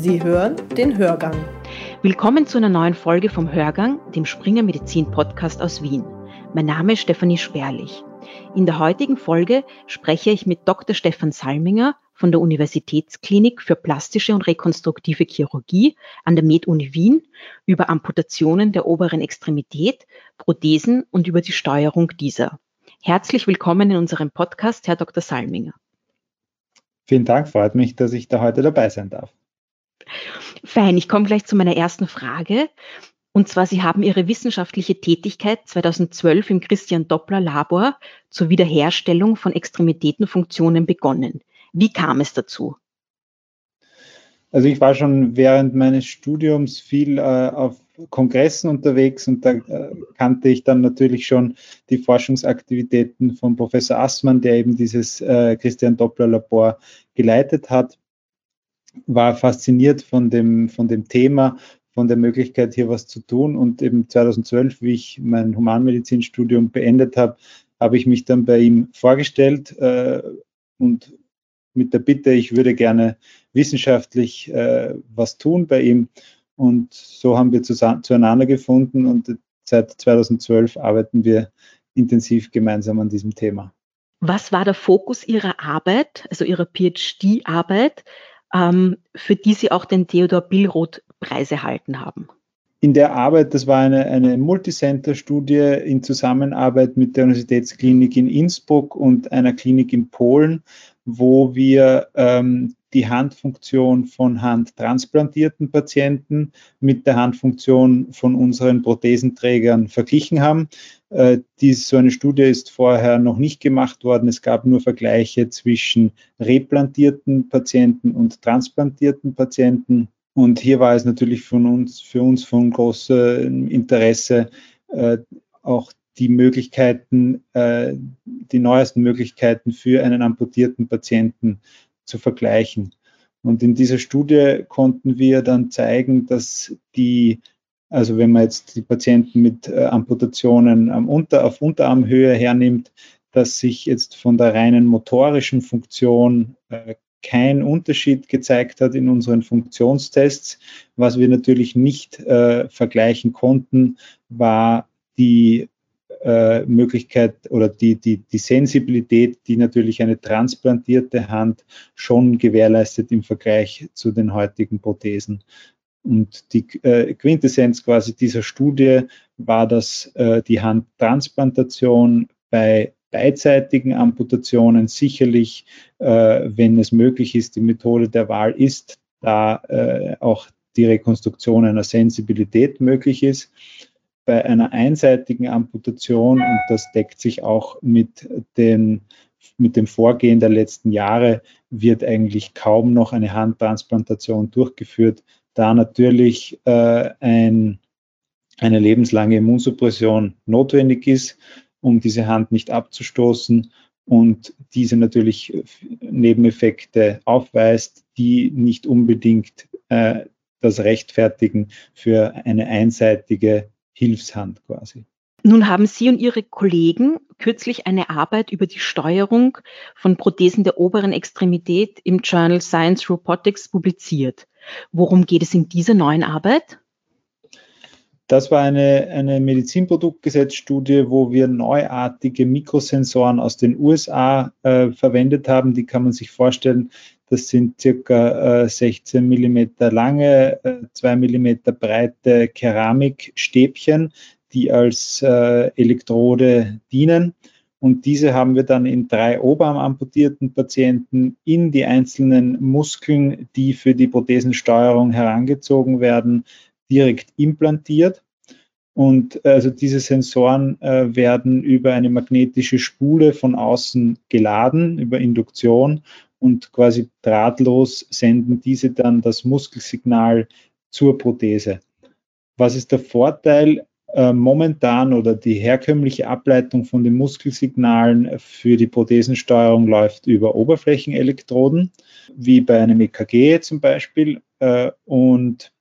Sie hören den Hörgang. Willkommen zu einer neuen Folge vom Hörgang, dem Springer Medizin Podcast aus Wien. Mein Name ist Stefanie Sperlich. In der heutigen Folge spreche ich mit Dr. Stefan Salminger von der Universitätsklinik für plastische und rekonstruktive Chirurgie an der MedUni Wien über Amputationen der oberen Extremität, Prothesen und über die Steuerung dieser. Herzlich willkommen in unserem Podcast, Herr Dr. Salminger. Vielen Dank, freut mich, dass ich da heute dabei sein darf. Fein, ich komme gleich zu meiner ersten Frage. Und zwar, Sie haben Ihre wissenschaftliche Tätigkeit 2012 im Christian Doppler Labor zur Wiederherstellung von Extremitätenfunktionen begonnen. Wie kam es dazu? Also ich war schon während meines Studiums viel äh, auf Kongressen unterwegs und da äh, kannte ich dann natürlich schon die Forschungsaktivitäten von Professor Assmann, der eben dieses äh, Christian Doppler Labor geleitet hat war fasziniert von dem, von dem Thema, von der Möglichkeit, hier was zu tun. Und eben 2012, wie ich mein Humanmedizinstudium beendet habe, habe ich mich dann bei ihm vorgestellt äh, und mit der Bitte, ich würde gerne wissenschaftlich äh, was tun bei ihm. Und so haben wir zueinander gefunden und seit 2012 arbeiten wir intensiv gemeinsam an diesem Thema. Was war der Fokus Ihrer Arbeit, also Ihrer PhD-Arbeit? Ähm, für die Sie auch den Theodor Billroth-Preis erhalten haben. In der Arbeit, das war eine, eine Multicenter-Studie in Zusammenarbeit mit der Universitätsklinik in Innsbruck und einer Klinik in Polen, wo wir ähm, die Handfunktion von handtransplantierten Patienten mit der Handfunktion von unseren Prothesenträgern verglichen haben. Äh, dies, so eine Studie ist vorher noch nicht gemacht worden. Es gab nur Vergleiche zwischen replantierten Patienten und transplantierten Patienten. Und hier war es natürlich von uns, für uns von großem Interesse, äh, auch die Möglichkeiten, äh, die neuesten Möglichkeiten für einen amputierten Patienten zu vergleichen. Und in dieser Studie konnten wir dann zeigen, dass die, also wenn man jetzt die Patienten mit äh, Amputationen am Unter, auf Unterarmhöhe hernimmt, dass sich jetzt von der reinen motorischen Funktion äh, kein Unterschied gezeigt hat in unseren Funktionstests. Was wir natürlich nicht äh, vergleichen konnten, war die äh, Möglichkeit oder die, die, die Sensibilität, die natürlich eine transplantierte Hand schon gewährleistet im Vergleich zu den heutigen Prothesen. Und die äh, Quintessenz quasi dieser Studie war, dass äh, die Handtransplantation bei beidseitigen Amputationen sicherlich, äh, wenn es möglich ist, die Methode der Wahl ist, da äh, auch die Rekonstruktion einer Sensibilität möglich ist bei einer einseitigen Amputation, und das deckt sich auch mit, den, mit dem Vorgehen der letzten Jahre, wird eigentlich kaum noch eine Handtransplantation durchgeführt, da natürlich äh, ein, eine lebenslange Immunsuppression notwendig ist, um diese Hand nicht abzustoßen und diese natürlich Nebeneffekte aufweist, die nicht unbedingt äh, das rechtfertigen für eine einseitige Hilfshand quasi. Nun haben Sie und Ihre Kollegen kürzlich eine Arbeit über die Steuerung von Prothesen der oberen Extremität im Journal Science Robotics publiziert. Worum geht es in dieser neuen Arbeit? Das war eine, eine Medizinproduktgesetzstudie, wo wir neuartige Mikrosensoren aus den USA äh, verwendet haben. Die kann man sich vorstellen, das sind circa äh, 16 Millimeter lange, äh, 2 Millimeter breite Keramikstäbchen, die als äh, Elektrode dienen. Und diese haben wir dann in drei oberarmamputierten Patienten in die einzelnen Muskeln, die für die Prothesensteuerung herangezogen werden, direkt implantiert. Und äh, also diese Sensoren äh, werden über eine magnetische Spule von außen geladen, über Induktion und quasi drahtlos senden diese dann das Muskelsignal zur Prothese. Was ist der Vorteil? Äh, momentan oder die herkömmliche Ableitung von den Muskelsignalen für die Prothesensteuerung läuft über Oberflächenelektroden, wie bei einem EKG zum Beispiel. Äh, und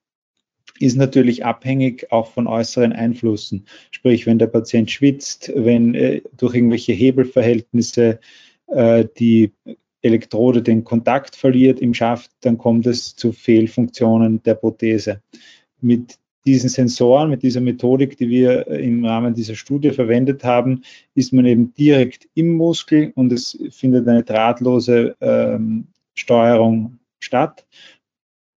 ist natürlich abhängig auch von äußeren Einflüssen. Sprich, wenn der Patient schwitzt, wenn äh, durch irgendwelche Hebelverhältnisse äh, die Elektrode den Kontakt verliert im Schaft, dann kommt es zu Fehlfunktionen der Prothese. Mit diesen Sensoren, mit dieser Methodik, die wir im Rahmen dieser Studie verwendet haben, ist man eben direkt im Muskel und es findet eine drahtlose ähm, Steuerung statt,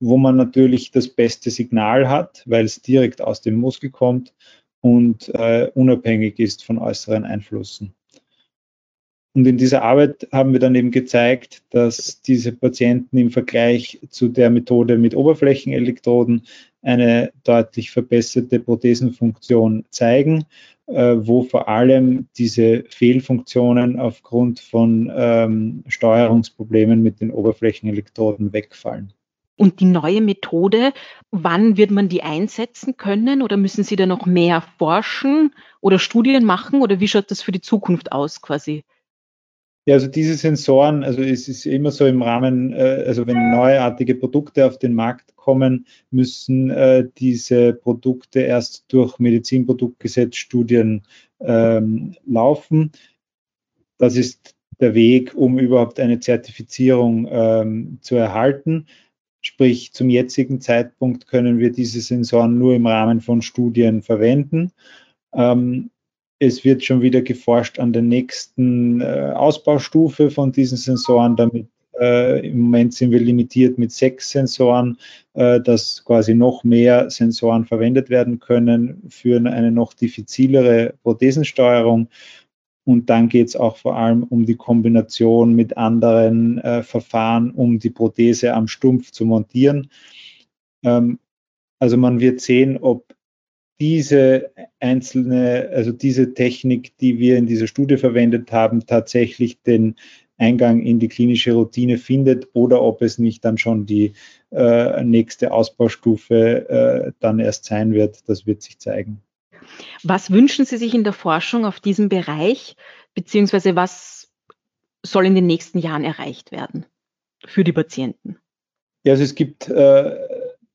wo man natürlich das beste Signal hat, weil es direkt aus dem Muskel kommt und äh, unabhängig ist von äußeren Einflüssen. Und in dieser Arbeit haben wir dann eben gezeigt, dass diese Patienten im Vergleich zu der Methode mit Oberflächenelektroden eine deutlich verbesserte Prothesenfunktion zeigen, äh, wo vor allem diese Fehlfunktionen aufgrund von ähm, Steuerungsproblemen mit den Oberflächenelektroden wegfallen. Und die neue Methode, wann wird man die einsetzen können oder müssen Sie da noch mehr forschen oder Studien machen oder wie schaut das für die Zukunft aus quasi? Ja, also diese Sensoren, also es ist immer so im Rahmen, äh, also wenn neuartige Produkte auf den Markt kommen, müssen äh, diese Produkte erst durch Medizinproduktgesetzstudien ähm, laufen. Das ist der Weg, um überhaupt eine Zertifizierung ähm, zu erhalten. Sprich, zum jetzigen Zeitpunkt können wir diese Sensoren nur im Rahmen von Studien verwenden. Ähm, es wird schon wieder geforscht an der nächsten äh, Ausbaustufe von diesen Sensoren. Damit äh, im Moment sind wir limitiert mit sechs Sensoren, äh, dass quasi noch mehr Sensoren verwendet werden können für eine noch diffizilere Prothesensteuerung. Und dann geht es auch vor allem um die Kombination mit anderen äh, Verfahren, um die Prothese am Stumpf zu montieren. Ähm, also man wird sehen, ob diese einzelne, also diese Technik, die wir in dieser Studie verwendet haben, tatsächlich den Eingang in die klinische Routine findet oder ob es nicht dann schon die äh, nächste Ausbaustufe äh, dann erst sein wird. Das wird sich zeigen. Was wünschen Sie sich in der Forschung auf diesem Bereich, beziehungsweise was soll in den nächsten Jahren erreicht werden für die Patienten? Ja, also es gibt äh,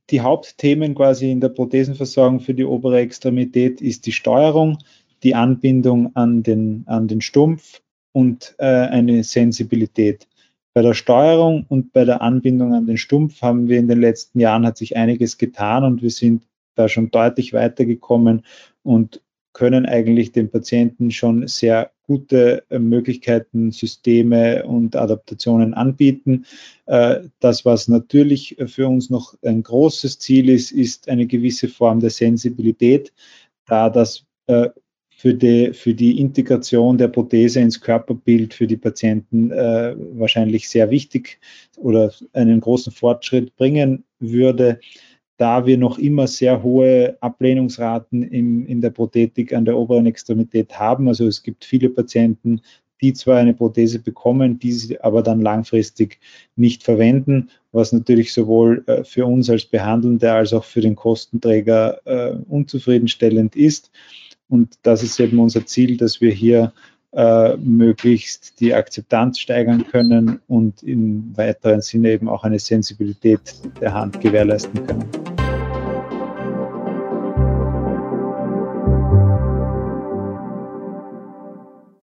die Hauptthemen quasi in der Prothesenversorgung für die obere Extremität ist die Steuerung, die Anbindung an den, an den Stumpf und äh, eine Sensibilität. Bei der Steuerung und bei der Anbindung an den Stumpf haben wir in den letzten Jahren hat sich einiges getan und wir sind da schon deutlich weitergekommen und können eigentlich den Patienten schon sehr gute äh, Möglichkeiten, Systeme und Adaptationen anbieten. Äh, das, was natürlich für uns noch ein großes Ziel ist, ist eine gewisse Form der Sensibilität, da das äh, für die, für die Integration der Prothese ins Körperbild für die Patienten wahrscheinlich sehr wichtig oder einen großen Fortschritt bringen würde da wir noch immer sehr hohe Ablehnungsraten in, in der Prothetik an der oberen Extremität haben. Also es gibt viele Patienten, die zwar eine Prothese bekommen, die sie aber dann langfristig nicht verwenden, was natürlich sowohl äh, für uns als Behandelnde als auch für den Kostenträger äh, unzufriedenstellend ist. Und das ist eben unser Ziel, dass wir hier äh, möglichst die Akzeptanz steigern können und im weiteren Sinne eben auch eine Sensibilität der Hand gewährleisten können.